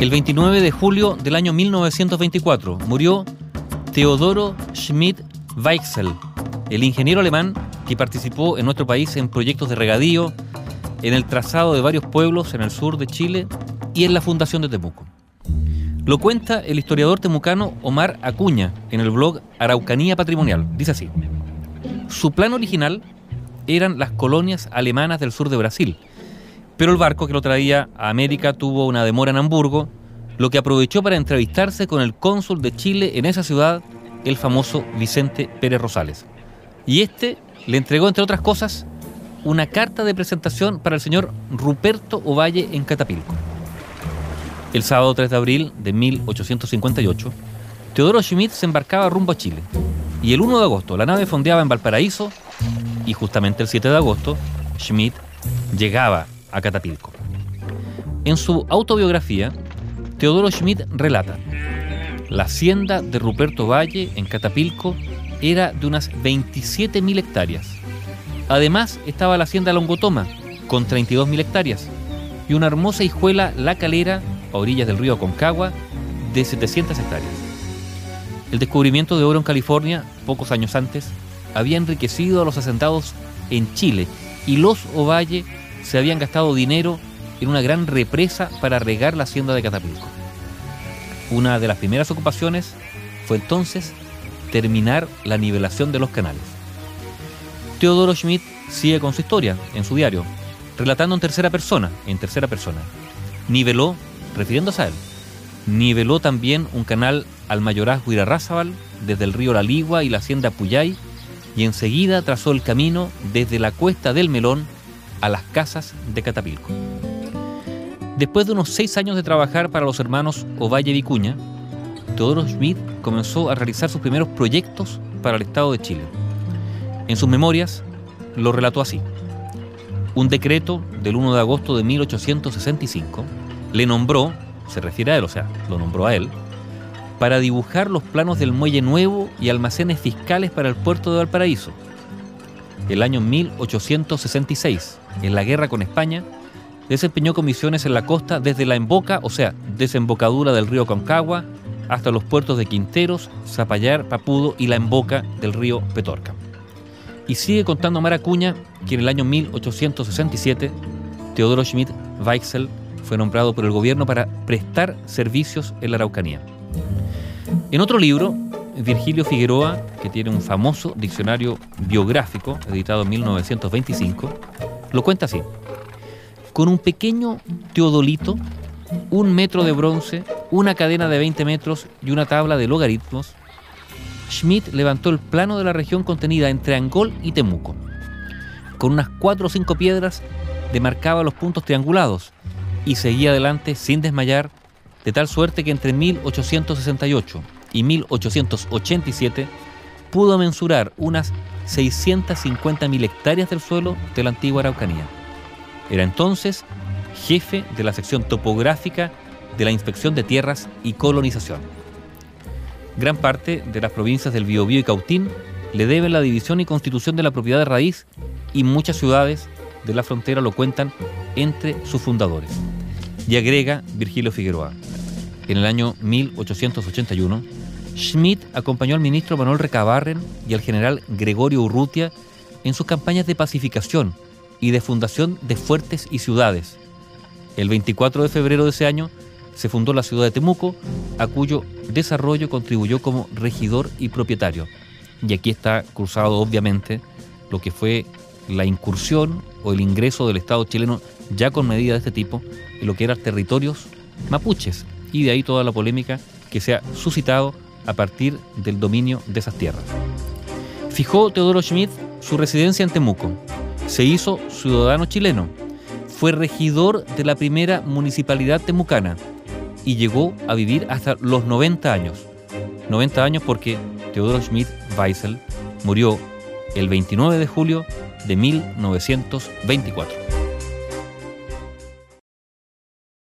El 29 de julio del año 1924 murió Teodoro Schmidt Weichsel, el ingeniero alemán que participó en nuestro país en proyectos de regadío, en el trazado de varios pueblos en el sur de Chile y en la fundación de Temuco. Lo cuenta el historiador temucano Omar Acuña en el blog Araucanía Patrimonial. Dice así, su plan original eran las colonias alemanas del sur de Brasil, pero el barco que lo traía a América tuvo una demora en Hamburgo, lo que aprovechó para entrevistarse con el cónsul de Chile en esa ciudad, el famoso Vicente Pérez Rosales. Y este le entregó, entre otras cosas, una carta de presentación para el señor Ruperto Ovalle en Catapilco. El sábado 3 de abril de 1858, Teodoro Schmidt se embarcaba rumbo a Chile. Y el 1 de agosto la nave fondeaba en Valparaíso y justamente el 7 de agosto Schmidt llegaba a Catapilco. En su autobiografía, Teodoro Schmidt relata, la hacienda de Ruperto Valle en Catapilco era de unas 27.000 hectáreas. Además estaba la hacienda Longotoma, con 32.000 hectáreas, y una hermosa hijuela La Calera, a orillas del río Concagua, de 700 hectáreas. El descubrimiento de oro en California, pocos años antes, había enriquecido a los asentados en Chile y los Ovalle se habían gastado dinero en una gran represa para regar la hacienda de Catapilco. Una de las primeras ocupaciones fue entonces terminar la nivelación de los canales. Teodoro Schmidt sigue con su historia en su diario, relatando en tercera persona, en tercera persona. Niveló, refiriéndose a él, niveló también un canal al mayorazgo Irarrázaval desde el río La Ligua y la hacienda Puyay y enseguida trazó el camino desde la cuesta del Melón a las casas de Catapilco. Después de unos seis años de trabajar para los hermanos Ovalle Vicuña, Teodoro Schmidt comenzó a realizar sus primeros proyectos para el Estado de Chile. En sus memorias lo relató así. Un decreto del 1 de agosto de 1865 le nombró, se refiere a él, o sea, lo nombró a él, para dibujar los planos del muelle nuevo y almacenes fiscales para el puerto de Valparaíso. El año 1866, en la guerra con España, desempeñó comisiones en la costa desde la emboca, o sea, desembocadura del río Concagua, hasta los puertos de Quinteros, Zapallar, Papudo y la emboca del río Petorca. Y sigue contando Maracuña que en el año 1867 Teodoro Schmidt Weichsel fue nombrado por el gobierno para prestar servicios en la Araucanía. En otro libro, Virgilio Figueroa, que tiene un famoso diccionario biográfico editado en 1925, lo cuenta así. Con un pequeño teodolito, un metro de bronce, una cadena de 20 metros y una tabla de logaritmos, Schmidt levantó el plano de la región contenida entre Angol y Temuco. Con unas cuatro o cinco piedras demarcaba los puntos triangulados y seguía adelante sin desmayar, de tal suerte que entre 1868 y 1887 pudo mensurar unas 650.000 hectáreas del suelo de la antigua Araucanía. Era entonces jefe de la sección topográfica de la Inspección de Tierras y Colonización. Gran parte de las provincias del Biobío y Cautín le deben la división y constitución de la propiedad de raíz y muchas ciudades de la frontera lo cuentan entre sus fundadores. Y agrega Virgilio Figueroa. En el año 1881, Schmidt acompañó al ministro Manuel Recabarren y al general Gregorio Urrutia en sus campañas de pacificación y de fundación de fuertes y ciudades. El 24 de febrero de ese año se fundó la ciudad de Temuco, a cuyo desarrollo contribuyó como regidor y propietario. Y aquí está cruzado obviamente lo que fue la incursión o el ingreso del Estado chileno ya con medidas de este tipo en lo que eran territorios mapuches y de ahí toda la polémica que se ha suscitado a partir del dominio de esas tierras. Fijó Teodoro Schmidt su residencia en Temuco. Se hizo ciudadano chileno. Fue regidor de la primera municipalidad temucana y llegó a vivir hasta los 90 años. 90 años porque Teodoro Schmidt Weissel murió el 29 de julio de 1924.